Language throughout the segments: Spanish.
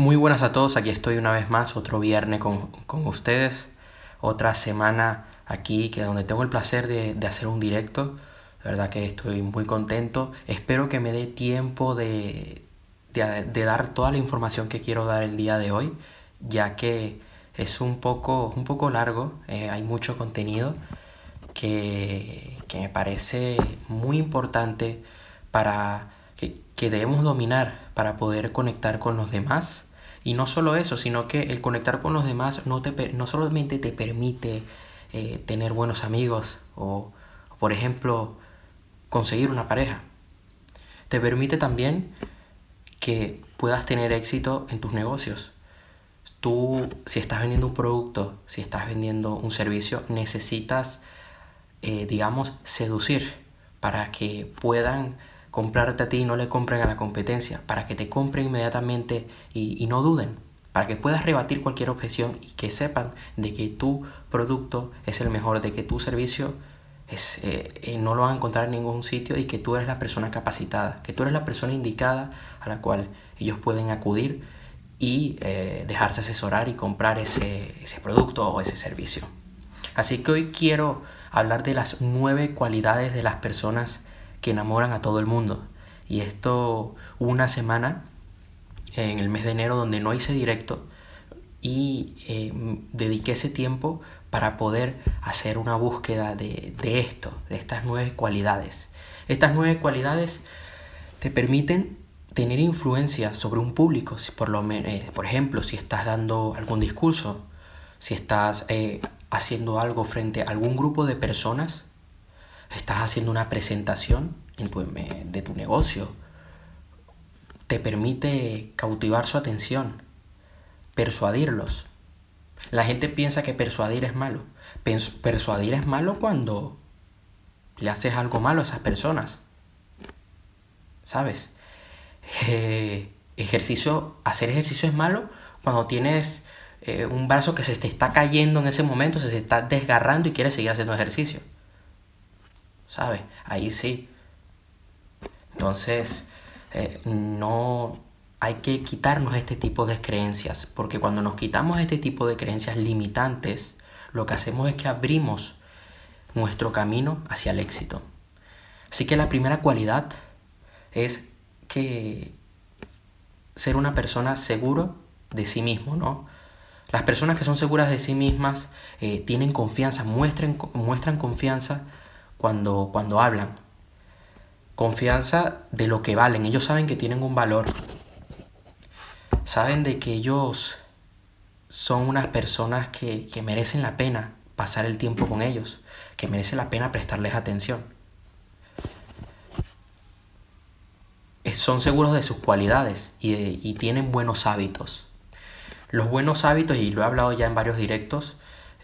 Muy buenas a todos, aquí estoy una vez más, otro viernes con, ustedes, otra semana aquí, que donde tengo el placer de, hacer un directo, de verdad que estoy muy contento, espero que me dé tiempo de, dar toda la información que quiero dar el día de hoy, ya que es un poco, un poco largo, eh, hay mucho contenido que, me parece muy importante para que, que debemos dominar para poder conectar con los demás y no solo eso, sino que el conectar con los demás no, te, no solamente te permite eh, tener buenos amigos o, por ejemplo, conseguir una pareja. Te permite también que puedas tener éxito en tus negocios. Tú, si estás vendiendo un producto, si estás vendiendo un servicio, necesitas, eh, digamos, seducir para que puedan comprarte a ti y no le compren a la competencia, para que te compren inmediatamente y, no duden, para que puedas rebatir cualquier objeción y que sepan de que tu producto es el mejor, de que tu servicio es, eh, eh, no lo van a encontrar en ningún sitio y que tú eres la persona capacitada, que tú eres la persona indicada a la cual ellos pueden acudir y eh, dejarse asesorar y comprar ese, ese producto o ese servicio. Así que hoy quiero hablar de las nueve cualidades de las personas que enamoran a todo el mundo. Y esto una semana en el mes de enero donde no hice directo y eh, dediqué ese tiempo para poder hacer una búsqueda de, esto, de estas nueve cualidades. Estas nueve cualidades te permiten tener influencia sobre un público, si por, lo, eh, por ejemplo, si estás dando algún discurso, si estás eh, haciendo algo frente a algún grupo de personas, estás haciendo una presentación de tu negocio, te permite cautivar su atención, persuadirlos. La gente piensa que persuadir es malo. Persuadir es malo cuando le haces algo malo a esas personas. ¿Sabes? Eh, ejercicio, hacer ejercicio es malo cuando tienes eh, un brazo que se te está cayendo en ese momento, se te está desgarrando y quieres seguir haciendo ejercicio. ¿Sabes? Ahí sí. Entonces, eh, no hay que quitarnos este tipo de creencias, porque cuando nos quitamos este tipo de creencias limitantes, lo que hacemos es que abrimos nuestro camino hacia el éxito. Así que la primera cualidad es que ser una persona seguro de sí mismo, ¿no? Las personas que son seguras de sí mismas eh, tienen confianza, muestran, muestran confianza cuando, cuando hablan. Confianza de lo que valen. Ellos saben que tienen un valor. Saben de que ellos son unas personas que, que merecen la pena pasar el tiempo con ellos, que merece la pena prestarles atención. Son seguros de sus cualidades y, y, tienen buenos hábitos. Los buenos hábitos, y lo he hablado ya en varios directos,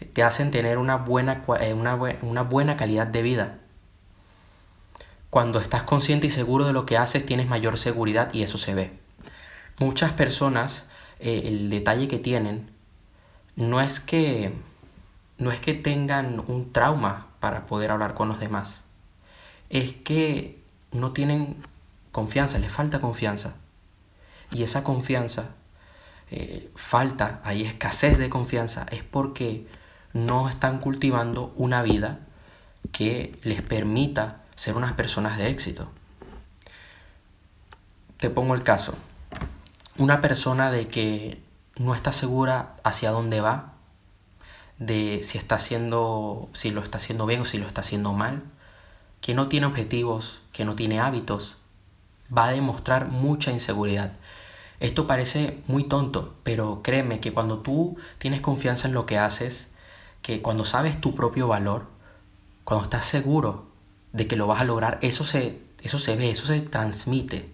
te hacen tener una buena, eh, una, una buena calidad de vida. Cuando estás consciente y seguro de lo que haces, tienes mayor seguridad y eso se ve. Muchas personas, eh, el detalle que tienen, no es que, no es que tengan un trauma para poder hablar con los demás. Es que no tienen confianza, les falta confianza. Y esa confianza, eh, falta, hay escasez de confianza, es porque no están cultivando una vida que les permita ser unas personas de éxito. Te pongo el caso. Una persona de que no está segura hacia dónde va, de si está haciendo, si lo está haciendo bien o si lo está haciendo mal, que no tiene objetivos, que no tiene hábitos, va a demostrar mucha inseguridad. Esto parece muy tonto, pero créeme que cuando tú tienes confianza en lo que haces, que cuando sabes tu propio valor, cuando estás seguro de que lo vas a lograr, eso se, eso se ve, eso se transmite.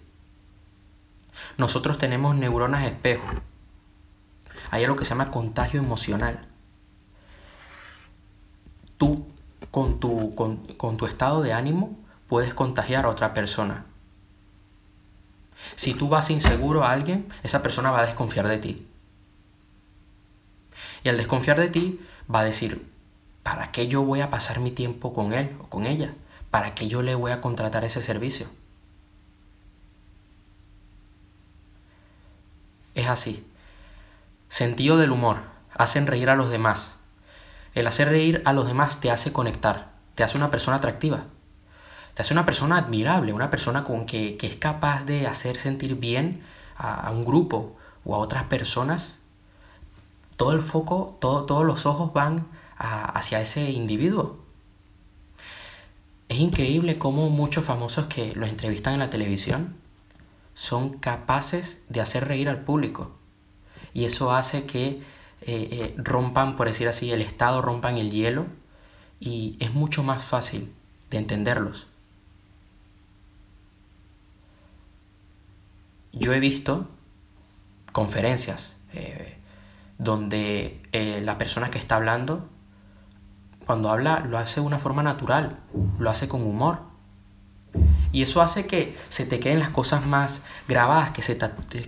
Nosotros tenemos neuronas espejo. Hay algo que se llama contagio emocional. Tú, con tu, con, con tu estado de ánimo, puedes contagiar a otra persona. Si tú vas inseguro a alguien, esa persona va a desconfiar de ti. Y al desconfiar de ti, va a decir, ¿para qué yo voy a pasar mi tiempo con él o con ella? ¿Para qué yo le voy a contratar ese servicio? Es así. Sentido del humor. Hacen reír a los demás. El hacer reír a los demás te hace conectar, te hace una persona atractiva, te hace una persona admirable, una persona con que, es capaz de hacer sentir bien a, un grupo o a otras personas. Todo el foco, todo, todos los ojos van hacia ese individuo. Es increíble cómo muchos famosos que los entrevistan en la televisión son capaces de hacer reír al público. Y eso hace que eh, eh, rompan, por decir así, el Estado, rompan el hielo y es mucho más fácil de entenderlos. Yo he visto conferencias eh, donde la persona que está hablando, cuando habla, lo hace de una forma natural, lo hace con humor y eso hace que se te queden las cosas más grabadas, que se,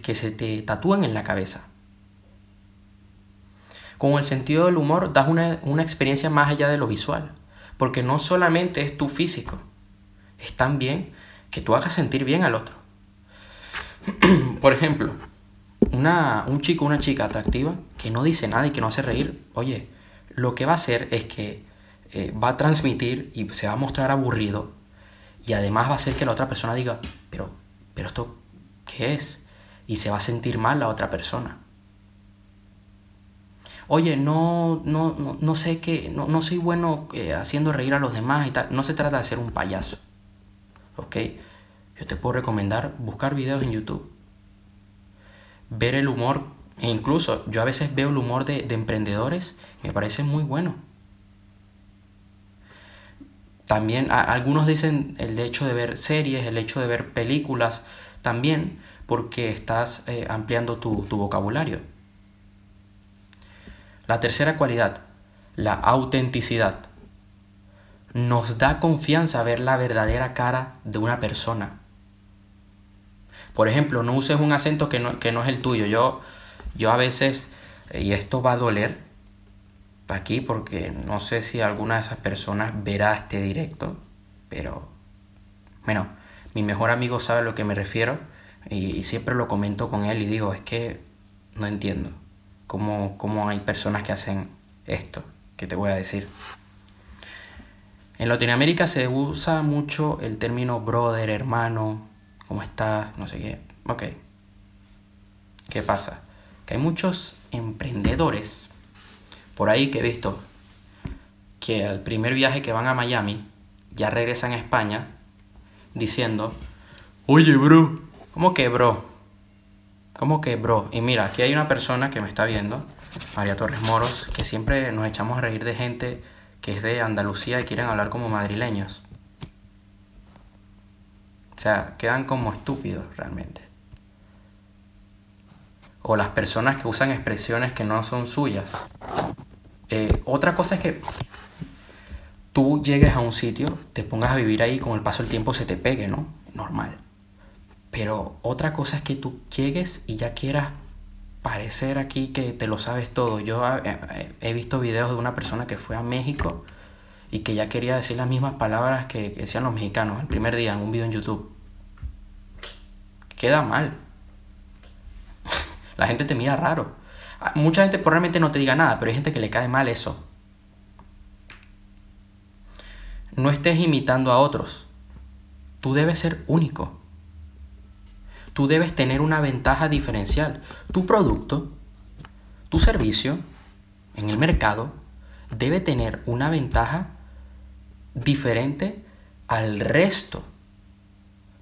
que se te tatúen en la cabeza. Con el sentido del humor das una, una experiencia más allá de lo visual, porque no solamente es tu físico, es también que tú hagas sentir bien al otro. Por ejemplo, una, un chico una chica atractiva que no dice nada y que no hace reír, oye, lo que va a hacer es que eh, va a transmitir y se va a mostrar aburrido y además va a hacer que la otra persona diga, pero, pero esto, ¿qué es? Y se va a sentir mal la otra persona. Oye, no, no, no, sé qué, no, no soy bueno eh, haciendo reír a los demás y tal. No se trata de ser un payaso. ¿Ok? Yo te puedo recomendar buscar videos en YouTube. Ver el humor, e incluso yo a veces veo el humor de, de emprendedores, me parece muy bueno. También algunos dicen el hecho de ver series, el hecho de ver películas, también porque estás eh, ampliando tu, tu vocabulario. La tercera cualidad, la autenticidad. Nos da confianza ver la verdadera cara de una persona. Por ejemplo, no uses un acento que no, que no es el tuyo. Yo, yo a veces, y esto va a doler, aquí porque no sé si alguna de esas personas verá este directo, pero bueno, mi mejor amigo sabe a lo que me refiero y, siempre lo comento con él y digo, es que no entiendo cómo, cómo hay personas que hacen esto, que te voy a decir. En Latinoamérica se usa mucho el término brother, hermano, ¿cómo estás? No sé qué. Ok. ¿Qué pasa? Que hay muchos emprendedores por ahí que he visto que al primer viaje que van a Miami ya regresan a España diciendo, oye bro, ¿cómo que bro? ¿Cómo que bro? Y mira, aquí hay una persona que me está viendo, María Torres Moros, que siempre nos echamos a reír de gente que es de Andalucía y quieren hablar como madrileños. O sea, quedan como estúpidos realmente. O las personas que usan expresiones que no son suyas. Eh, otra cosa es que tú llegues a un sitio, te pongas a vivir ahí, con el paso del tiempo se te pegue, ¿no? Normal. Pero otra cosa es que tú llegues y ya quieras parecer aquí que te lo sabes todo. Yo eh, eh, he visto videos de una persona que fue a México y que ya quería decir las mismas palabras que decían los mexicanos el primer día en un video en YouTube. Queda mal. La gente te mira raro. Ah, mucha gente probablemente no te diga nada, pero hay gente que le cae mal eso. No estés imitando a otros. Tú debes ser único. Tú debes tener una ventaja diferencial. Tu producto, tu servicio en el mercado debe tener una ventaja diferente al resto.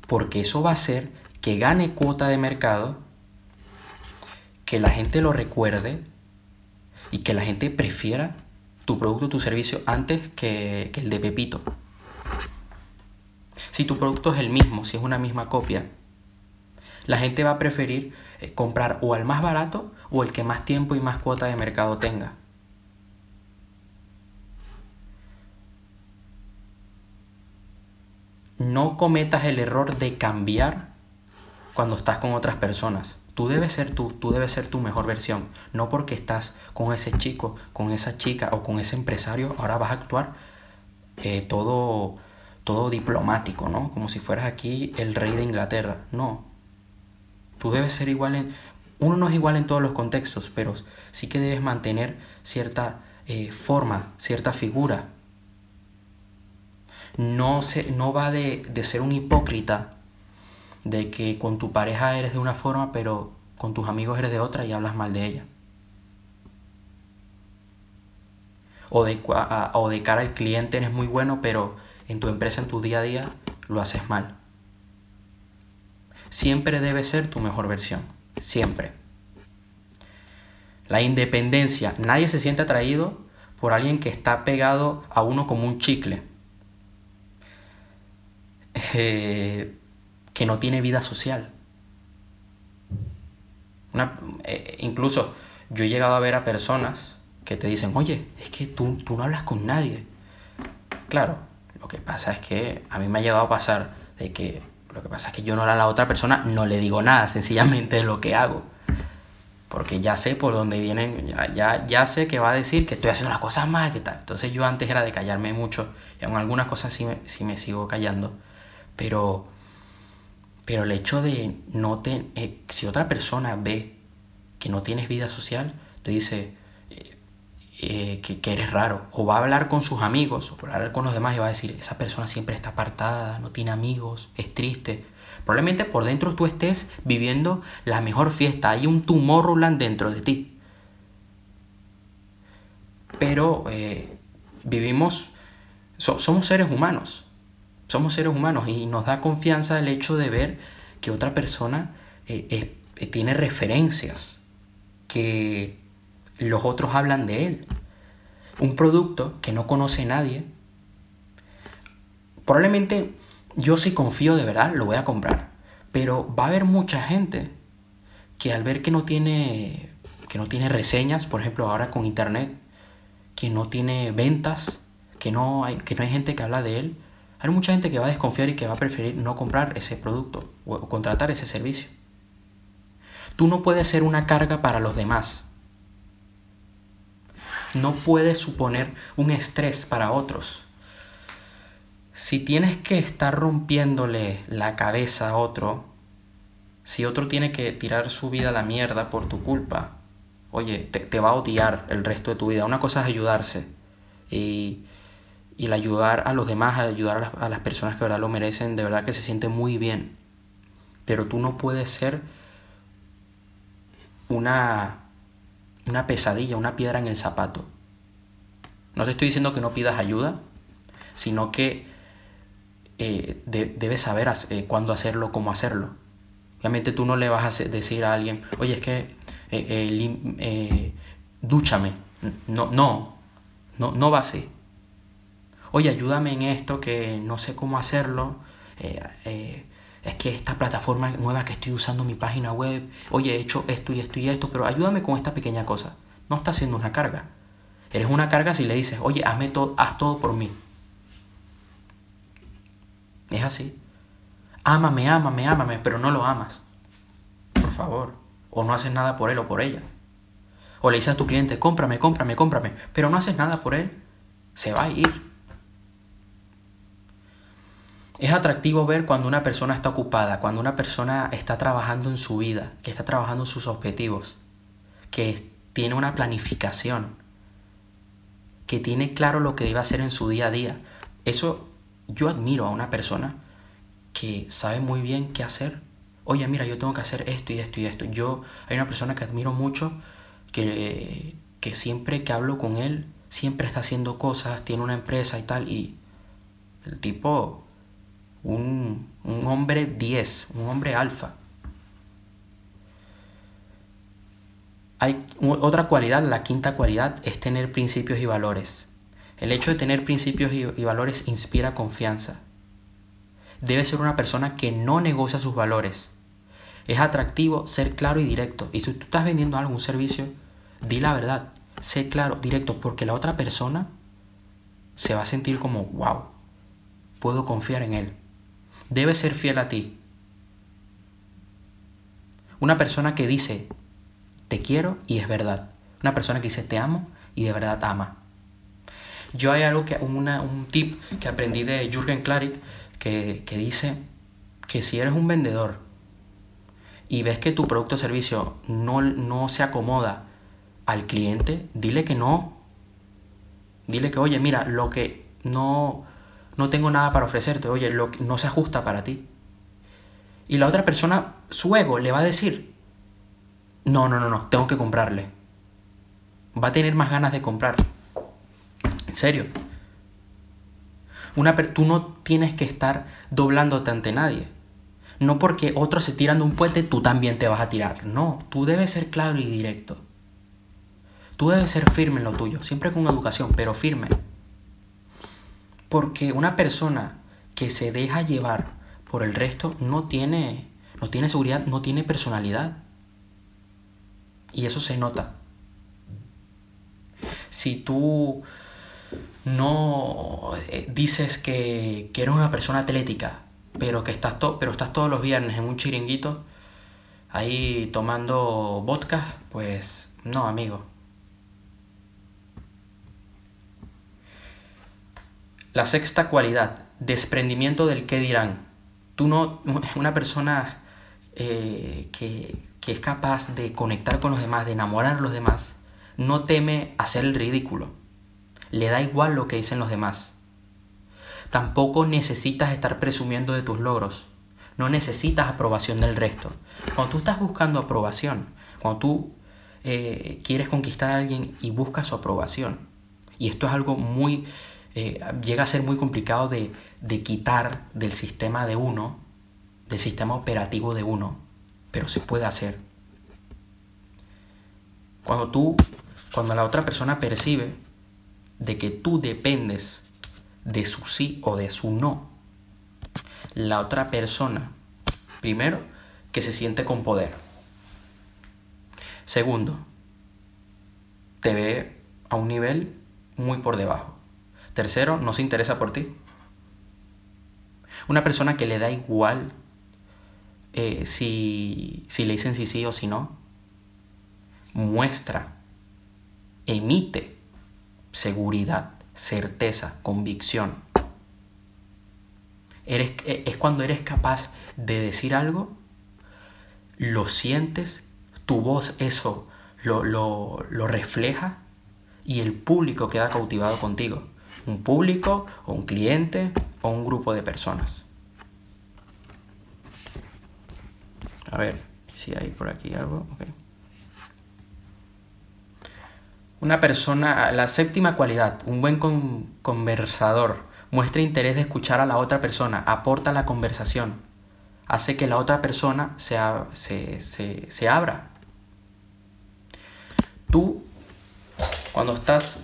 Porque eso va a hacer que gane cuota de mercado que la gente lo recuerde y que la gente prefiera tu producto o tu servicio antes que, el de Pepito. Si tu producto es el mismo, si es una misma copia, la gente va a preferir eh, comprar o al más barato o el que más tiempo y más cuota de mercado tenga. No cometas el error de cambiar cuando estás con otras personas. Tú debes ser tú, tú debes ser tu mejor versión. No porque estás con ese chico, con esa chica o con ese empresario, ahora vas a actuar eh, todo, todo diplomático, ¿no? Como si fueras aquí el rey de Inglaterra. No. Tú debes ser igual en... Uno no es igual en todos los contextos, pero sí que debes mantener cierta eh, forma, cierta figura. No, se, no va de, de ser un hipócrita, de que con tu pareja eres de una forma, pero con tus amigos eres de otra y hablas mal de ella. O de, o de cara al cliente eres muy bueno, pero en tu empresa, en tu día a día, lo haces mal. Siempre debe ser tu mejor versión. Siempre. La independencia. Nadie se siente atraído por alguien que está pegado a uno como un chicle. Eh, que no tiene vida social. Eh, incluso yo he llegado a ver a personas que te dicen, oye, es que tú, tú no hablas con nadie. Claro, lo que pasa es que a mí me ha llegado a pasar de que lo que pasa es que yo no a la otra persona no le digo nada, sencillamente es lo que hago. Porque ya sé por dónde vienen, ya, ya, sé que va a decir que estoy haciendo las cosas mal, que tal. Entonces yo antes era de callarme mucho, y en algunas cosas sí me, sí me sigo callando. Pero, pero el hecho de no tener, eh, si otra persona ve que no tienes vida social, te dice, eh, que, eres raro. O va a hablar con sus amigos, o va a hablar con los demás y va a decir, esa persona siempre está apartada, no tiene amigos, es triste. Probablemente por dentro tú estés viviendo la mejor fiesta, hay un tumor Roland dentro de ti. Pero eh, vivimos, somos seres humanos, somos seres humanos y nos da confianza el hecho de ver que otra persona eh, tiene referencias, que los otros hablan de él. Un producto que no conoce nadie. Probablemente yo si confío de verdad lo voy a comprar. Pero va a haber mucha gente que al ver que no tiene que no tiene reseñas, por ejemplo, ahora con internet, que no tiene ventas, que no hay que no hay gente que habla de él, hay mucha gente que va a desconfiar y que va a preferir no comprar ese producto o contratar ese servicio. Tú no puedes ser una carga para los demás no puedes suponer un estrés para otros. Si tienes que estar rompiéndole la cabeza a otro, si otro tiene que tirar su vida a la mierda por tu culpa, oye, te, va a odiar el resto de tu vida. Una cosa es ayudarse y, y el ayudar a los demás, ayudar a las, personas que verdad lo merecen, de verdad que se siente muy bien. Pero tú no puedes ser una una pesadilla, una piedra en el zapato. No te estoy diciendo que no pidas ayuda, sino que eh, debes saber eh, cuándo hacerlo, cómo hacerlo. Obviamente tú no le vas a decir a alguien, oye, es que eh, dúchame. No, no, no, no va así. Oye, ayúdame en esto que no sé cómo hacerlo es que esta plataforma nueva que estoy usando, mi página web, oye, he hecho esto y esto y esto, pero ayúdame con esta pequeña cosa. No está haciendo una carga. Eres una carga si le dices, oye, hazme todo, haz todo por mí. Es así. Ámame, ámame, ámame, pero no lo amas. Por favor. O no haces nada por él o por ella. O le dices a tu cliente, cómprame, cómprame, cómprame, pero no haces nada por él. Se va a ir. Es atractivo ver cuando una persona está ocupada, cuando una persona está trabajando en su vida, que está trabajando en sus objetivos, que tiene una planificación, que tiene claro lo que debe hacer en su día a día. Eso yo admiro a una persona que sabe muy bien qué hacer. Oye, mira, yo tengo que hacer esto y esto y esto. Yo hay una persona que admiro mucho que, que siempre que hablo con él, siempre está haciendo cosas, tiene una empresa y tal, y el tipo un, hombre 10, un hombre alfa. Hay otra cualidad, la quinta cualidad, es tener principios y valores. El hecho de tener principios y, y valores inspira confianza. Debe ser una persona que no negocia sus valores. Es atractivo ser claro y directo. Y si tú estás vendiendo algún servicio, di la verdad. Sé claro, directo, porque la otra persona se va a sentir como, wow, puedo confiar en él debe ser fiel a ti. Una persona que dice, te quiero y es verdad. Una persona que dice, te amo y de verdad ama. Yo hay algo que, un tip que aprendí de Jürgen Klarik que, que dice que si eres un vendedor y ves que tu producto o servicio no, no se acomoda al cliente, dile que no. Dile que, oye, mira, lo que no, no tengo nada para ofrecerte, oye, lo que no se ajusta para ti. Y la otra persona, su ego, le va a decir, no, no, no, no, tengo que comprarle. Va a tener más ganas de comprar. En serio. Una, tú no tienes que estar doblándote ante nadie. No porque otros se tiran de un puente, tú también te vas a tirar. No, tú debes ser claro y directo. Tú debes ser firme en lo tuyo, siempre con educación, pero firme. Porque una persona que se deja llevar por el resto no tiene, no tiene seguridad, no tiene personalidad. Y eso se nota. Si tú no eh, dices que, que eres una persona atlética, pero que estás, pero estás todos los viernes en un chiringuito, ahí tomando vodka, pues no, amigo. La sexta cualidad, desprendimiento del qué dirán. Tú no, una persona eh, que, que es capaz de conectar con los demás, de enamorar a los demás, no teme hacer el ridículo. Le da igual lo que dicen los demás. Tampoco necesitas estar presumiendo de tus logros. No necesitas aprobación del resto. Cuando tú estás buscando aprobación, cuando tú eh, quieres conquistar a alguien y buscas su aprobación, y esto es algo muy, eh, llega a ser muy complicado de, de quitar del sistema de uno, del sistema operativo de uno, pero se puede hacer. Cuando tú, cuando la otra persona percibe de que tú dependes de su sí o de su no, la otra persona, primero, que se siente con poder. Segundo, te ve a un nivel muy por debajo. Tercero, no se interesa por ti. Una persona que le da igual eh, si, si le dicen sí sí o si no, muestra, emite seguridad certeza, convicción. Eres, e, es cuando eres capaz de decir algo, lo sientes, tu voz eso lo, lo, lo refleja y el público queda cautivado contigo. Un público o un cliente o un grupo de personas. A ver si hay por aquí algo. Una persona, la séptima cualidad, un buen conversador, muestra interés de escuchar a la otra persona, aporta la conversación, hace que la otra persona se, se, se abra. Tú, cuando estás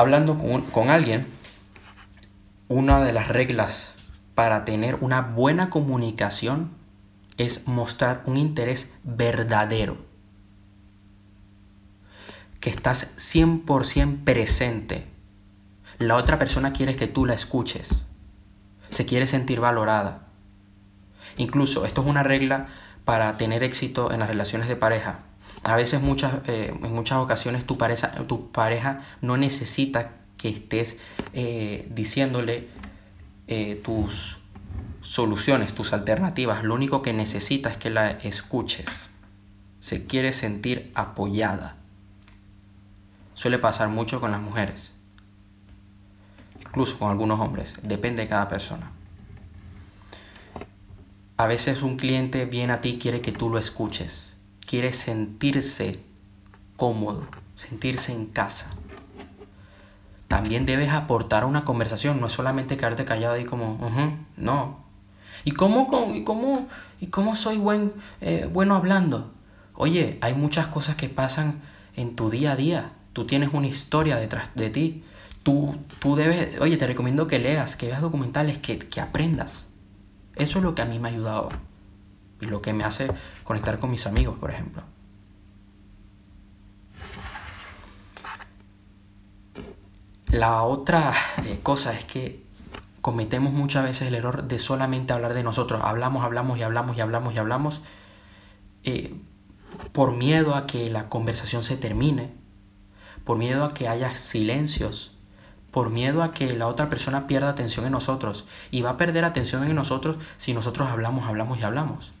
hablando con, alguien, una de las reglas para tener una buena comunicación es mostrar un interés verdadero que estás 100% presente. La otra persona quiere que tú la escuches. Se quiere sentir valorada. Incluso esto es una regla para tener éxito en las relaciones de pareja. A veces muchas, eh, en muchas ocasiones tu pareja, tu pareja no necesita que estés eh, diciéndole eh, tus soluciones, tus alternativas. Lo único que necesita es que la escuches. Se quiere sentir apoyada suele pasar mucho con las mujeres, incluso con algunos hombres, depende de cada persona. A veces un cliente viene a ti y quiere que tú lo escuches, quiere sentirse cómodo, sentirse en casa. También debes aportar una conversación, no es solamente quedarte callado ahí como, no. ¿Y cómo, y cómo, y cómo soy buen, eh, bueno hablando? Oye, hay muchas cosas que pasan en tu día a día Tú tienes una historia detrás de ti. Tú, tú debes, oye, te recomiendo que leas, que veas documentales, que, que aprendas. Eso es lo que a mí me ha ayudado. Lo que me hace conectar con mis amigos, por ejemplo. La otra eh, cosa es que cometemos muchas veces el error de solamente hablar de nosotros. Hablamos, hablamos y hablamos y hablamos y hablamos eh, por miedo a que la conversación se termine, por miedo a que haya silencios, por miedo a que la otra persona pierda atención en nosotros. Y va a perder atención en nosotros si nosotros hablamos, hablamos y hablamos.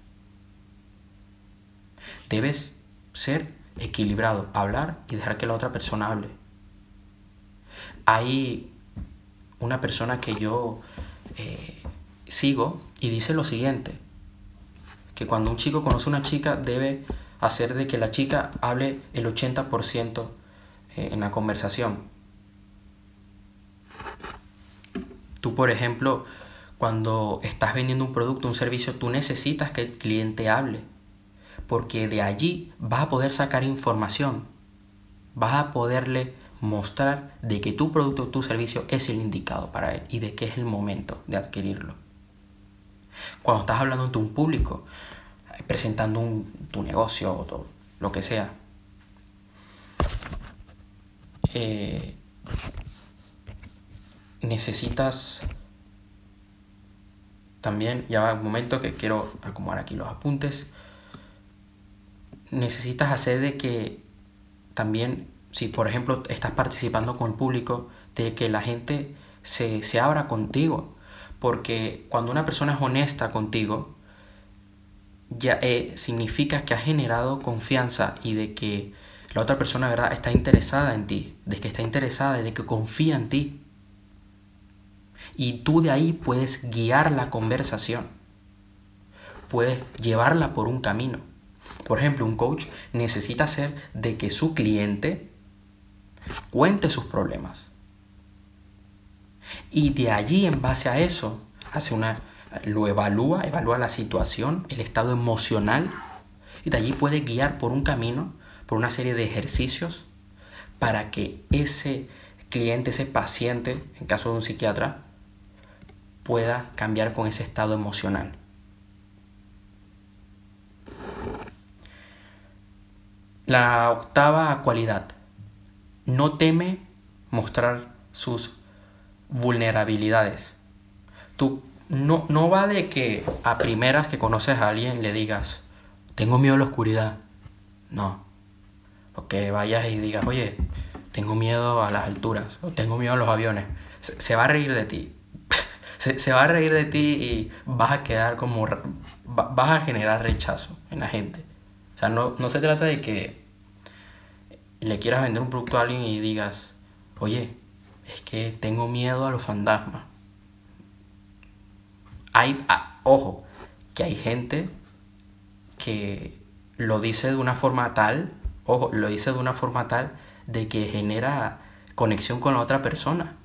Debes ser equilibrado, hablar y dejar que la otra persona hable. Hay una persona que yo eh, sigo y dice lo siguiente, que cuando un chico conoce a una chica debe hacer de que la chica hable el 80% eh, en la conversación. Tú, por ejemplo, cuando estás vendiendo un producto, un servicio, tú necesitas que el cliente hable, porque de allí vas a poder sacar información, vas a poderle mostrar de que tu producto o tu servicio es el indicado para él y de que es el momento de adquirirlo. Cuando estás hablando ante un público, presentando tu negocio o lo que sea, eh, necesitas también, ya va un momento que quiero acomodar aquí los apuntes, necesitas hacer de que también, si por ejemplo estás participando con el público, de que la gente se, se abra contigo, porque cuando una persona es honesta contigo, ya eh, significa que ha generado confianza y de que la otra persona verdad está interesada en ti, de que está interesada y de que confía en ti. Y tú de ahí puedes guiar la conversación. Puedes llevarla por un camino. Por ejemplo, un coach necesita hacer de que su cliente cuente sus problemas. Y de allí, en base a eso, hace una, lo evalúa, evalúa la situación, el estado emocional, y de allí puede guiar por un camino, por una serie de ejercicios, para que ese cliente, ese paciente, en caso de un psiquiatra, pueda cambiar con ese estado emocional. La octava cualidad. No teme mostrar sus vulnerabilidades. Tú no, no va de que a primeras que conoces a alguien le digas, tengo miedo a la oscuridad. No. O que vayas y digas, oye, tengo miedo a las alturas, o tengo miedo a los aviones. Se, va a reír de ti. se, va a reír de ti y vas a quedar como... vas a generar rechazo en la gente. Sea, no, no se trata de que le quieras vender un producto a alguien y digas, oye, es que tengo miedo a los fantasmas. Hay, ah, ojo, que hay gente que lo dice de una forma tal, ojo, lo dice de una forma tal de que genera conexión con la otra persona.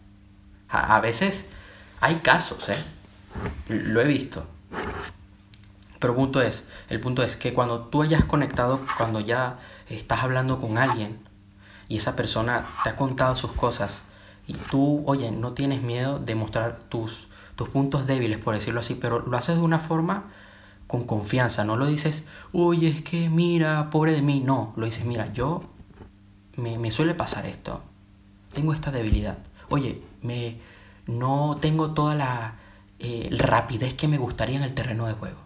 A, a veces hay casos, ¿eh? Lo he visto. Pero punto es, el punto es que cuando tú hayas conectado, cuando ya estás hablando con alguien y esa persona te ha contado sus cosas y tú, oye, no tienes miedo de mostrar tus, tus puntos débiles, por decirlo así, pero lo haces de una forma con confianza, no lo dices, oye, es que mira, pobre de mí, no, lo dices, mira, yo me, me suele pasar esto, tengo esta debilidad, oye, me, no tengo toda la eh, rapidez que me gustaría en el terreno de juego,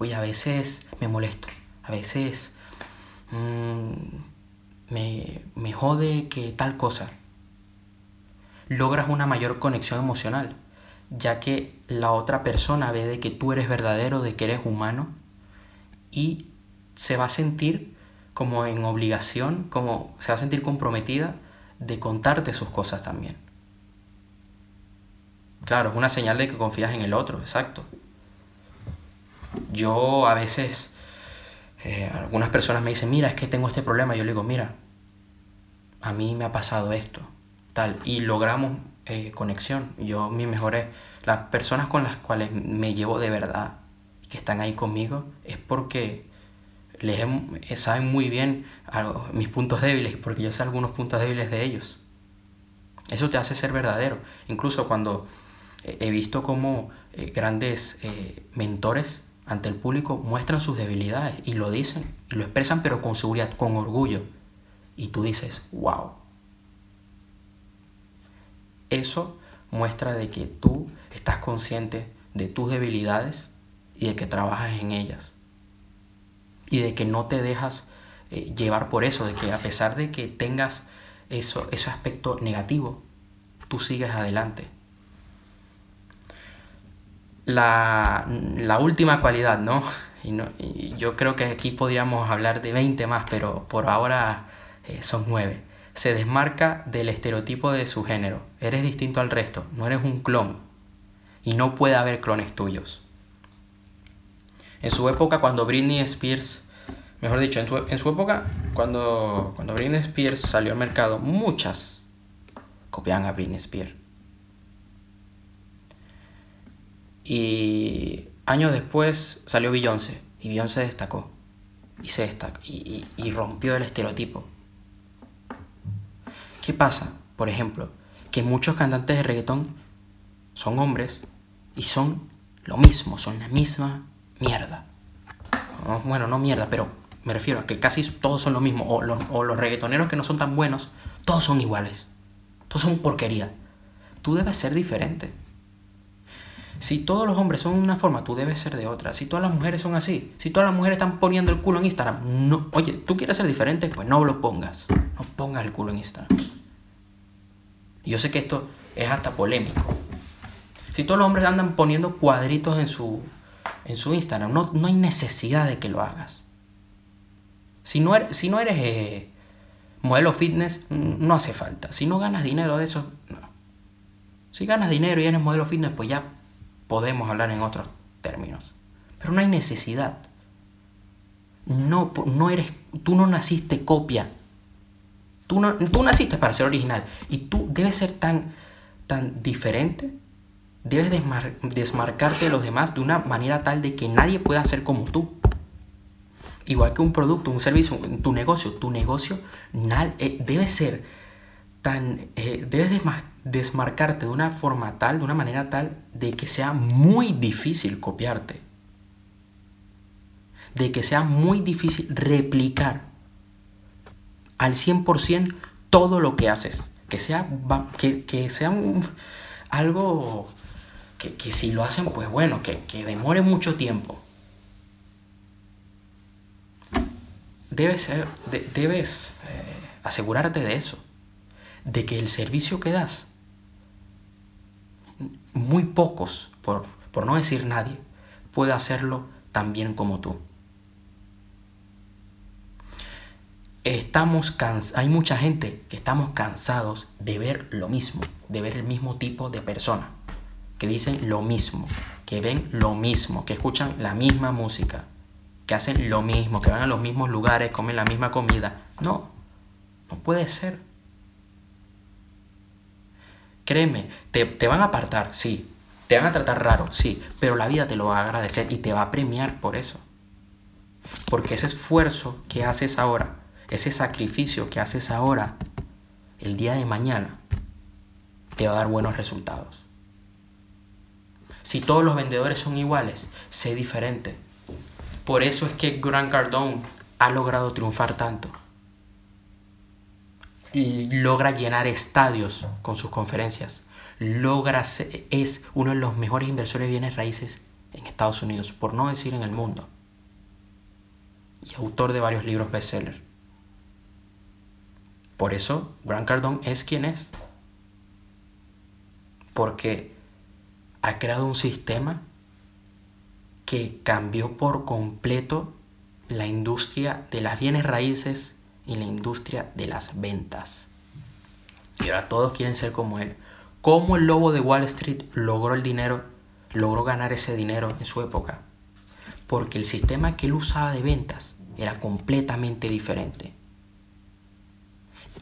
oye, a veces me molesto, a veces mmm, me, me jode que tal cosa, logras una mayor conexión emocional, ya que la otra persona ve de que tú eres verdadero, de que eres humano, y se va a sentir como en obligación, como se va a sentir comprometida de contarte sus cosas también. Claro, es una señal de que confías en el otro, exacto. Yo a veces, eh, algunas personas me dicen, mira, es que tengo este problema. Yo le digo, mira, a mí me ha pasado esto tal, y logramos eh, conexión. Yo, mis mejores, las personas con las cuales me llevo de verdad, que están ahí conmigo, es porque les eh, saben muy bien mis puntos débiles, porque yo sé algunos puntos débiles de ellos. Eso te hace ser verdadero. Incluso cuando he visto como grandes mentores ante el público muestran sus debilidades y lo dicen, y lo expresan pero con seguridad, con orgullo. Y tú dices, wow, eso muestra de que tú estás consciente de tus debilidades y de que trabajas en ellas. Y de que no te dejas eh, llevar por eso, de que a pesar de que tengas eso, ese aspecto negativo, tú sigues adelante. La, la última cualidad, ¿no? y, yo creo que aquí podríamos hablar de 20 más, pero por ahora eh, son 9. Se desmarca del estereotipo de su género. Eres distinto al resto, no eres un clon. Y no puede haber clones tuyos. En su época, cuando Britney Spears, mejor dicho, en su, en su época, cuando, cuando Britney Spears salió al mercado, muchas copiaban a Britney Spears. Y años después salió Beyoncé y Beyoncé destacó y se destacó y, y, rompió el estereotipo. ¿Qué pasa? Por ejemplo, que muchos cantantes de reggaetón son hombres y son lo mismo, son la misma mierda. Bueno, no mierda, pero me refiero a que casi todos son lo mismo. O los, o los reggaetoneros que no son tan buenos, todos son iguales. Todos son porquería. Tú debes ser diferente. Si todos los hombres son de una forma, tú debes ser de otra. Si todas las mujeres son así, si todas las mujeres están poniendo el culo en Instagram, no, oye, tú quieres ser diferente, pues no lo pongas. No pongas el culo en Instagram. Yo sé que esto es hasta polémico. Si todos los hombres andan poniendo cuadritos en su, en su Instagram, no, no hay necesidad de que lo hagas. Si no eres, si no eres eh, modelo fitness, no hace falta. Si no ganas dinero de eso, no. Si ganas dinero y eres modelo fitness, pues ya podemos hablar en otros términos. Pero no hay necesidad. No, no eres, tú no naciste copia. Tú, no, tú naciste para ser original. Y tú debes ser tan, tan diferente. Debes desmarcarte de los demás de una manera tal de que nadie pueda ser como tú. Igual que un producto, un servicio, tu negocio. Tu negocio eh, debe ser tan... Eh, debes desmarcarte de una forma tal, de una manera tal, de que sea muy difícil copiarte. De que sea muy difícil replicar al 100% todo lo que haces. Que sea, que, sea algo que, si lo hacen, pues bueno, que, demore mucho tiempo. Debes, ser, debes eh, asegurarte de eso de que el servicio que das, muy pocos, por, por no decir nadie, puede hacerlo tan bien como tú. Estamos hay mucha gente que estamos cansados de ver lo mismo, de ver el mismo tipo de persona, que dicen lo mismo, que ven lo mismo, que escuchan la misma música, que hacen lo mismo, que van a los mismos lugares, comen la misma comida. No, no puede ser. Créeme, te, van a apartar, sí. Te van a tratar raro, sí. Pero la vida te lo va a agradecer y te va a premiar por eso. Porque ese esfuerzo que haces ahora, ese sacrificio que haces ahora, el día de mañana, te va a dar buenos resultados. Si todos los vendedores son iguales, sé diferente. Por eso es que Grant Cardone ha logrado triunfar tanto logra llenar estadios con sus conferencias. Logra es uno de los mejores inversores de bienes raíces en Estados Unidos, por no decir en el mundo. Y autor de varios libros bestseller. Por eso, Grant Cardone es quien es. Porque ha creado un sistema que cambió por completo la industria de las bienes raíces en la industria de las ventas. Y ahora todos quieren ser como él. ¿Cómo el lobo de Wall Street logró el dinero, logró ganar ese dinero en su época? Porque el sistema que él usaba de ventas era completamente diferente.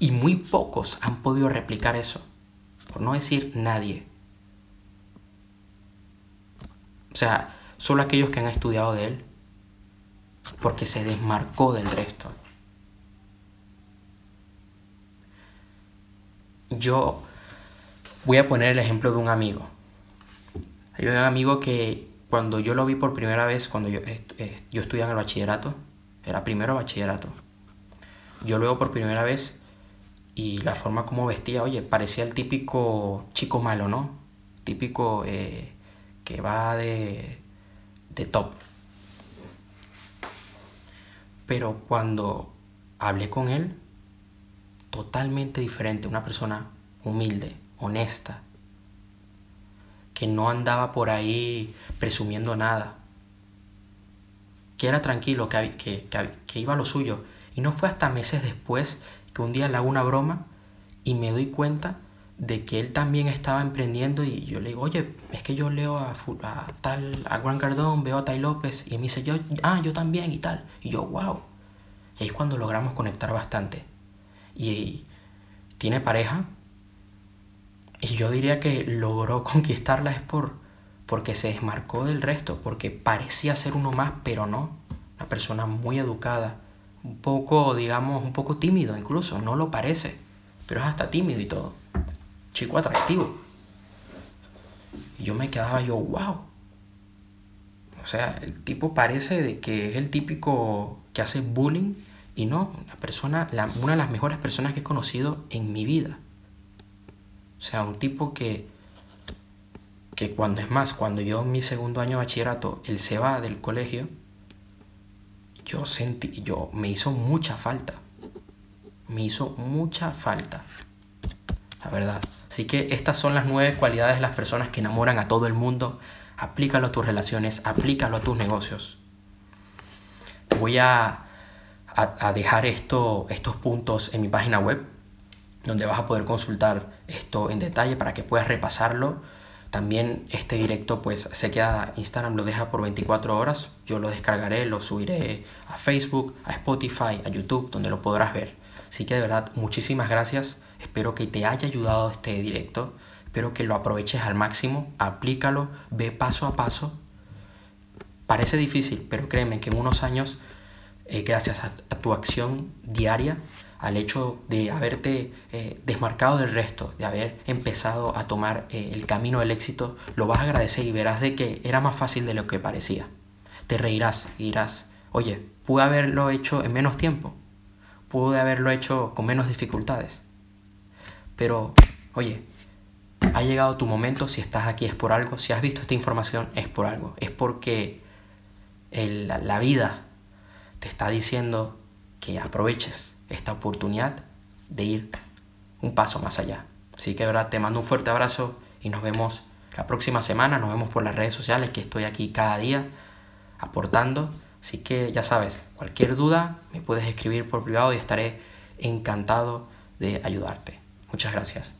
Y muy pocos han podido replicar eso. Por no decir nadie. O sea, solo aquellos que han estudiado de él. Porque se desmarcó del resto. Yo voy a poner el ejemplo de un amigo. Hay un amigo que cuando yo lo vi por primera vez, cuando yo, yo estudiaba en el bachillerato, era primero bachillerato, yo lo veo por primera vez y la forma como vestía, oye, parecía el típico chico malo, ¿no? Típico eh, que va de, de top. Pero cuando hablé con él, totalmente diferente, una persona humilde, honesta, que no andaba por ahí presumiendo nada, que era tranquilo, que, que, que, iba a lo suyo. Y no fue hasta meses después que un día le hago una broma y me doy cuenta de que él también estaba emprendiendo y yo le digo, oye, es que yo leo a, a tal, a Juan Cardón, veo a Tai López y me dice, yo, ah, yo también y tal. Y yo, wow. Y ahí es cuando logramos conectar bastante. Y tiene pareja. Y yo diría que logró conquistarla es por, porque se desmarcó del resto, porque parecía ser uno más, pero no. Una persona muy educada, un poco, digamos, un poco tímido incluso, no lo parece, pero es hasta tímido y todo. Chico atractivo. Y yo me quedaba yo, wow. O sea, el tipo parece de que es el típico que hace bullying y no, una persona, una de las mejores personas que he conocido en mi vida. O sea, un tipo que, que cuando es más, cuando yo en mi segundo año de bachillerato, él se va del colegio, yo sentí, yo me hizo mucha falta. Me hizo mucha falta. La verdad. Así que estas son las nueve cualidades de las personas que enamoran a todo el mundo. Aplícalo a tus relaciones, aplícalo a tus negocios. Voy a a, dejar esto, estos puntos en mi página web, donde vas a poder consultar esto en detalle para que puedas repasarlo. También este directo pues se queda, Instagram lo deja por 24 horas, yo lo descargaré, lo subiré a Facebook, a Spotify, a YouTube, donde lo podrás ver. Así que de verdad, muchísimas gracias, espero que te haya ayudado este directo, espero que lo aproveches al máximo, aplícalo, ve paso a paso. Parece difícil, pero créeme que en unos años eh, gracias a, tu acción diaria, al hecho de haberte eh, desmarcado del resto, de haber empezado a tomar eh, el camino del éxito, lo vas a agradecer y verás de que era más fácil de lo que parecía. Te reirás y dirás, oye, pude haberlo hecho en menos tiempo, pude haberlo hecho con menos dificultades. Pero, oye, ha llegado tu momento, si estás aquí es por algo, si has visto esta información es por algo, es porque la vida te está diciendo que aproveches esta oportunidad de ir un paso más allá. Así que, verdad, te mando un fuerte abrazo y nos vemos la próxima semana. Nos vemos por las redes sociales que estoy aquí cada día aportando. Así que ya sabes, cualquier duda me puedes escribir por privado y estaré encantado de ayudarte. Muchas gracias.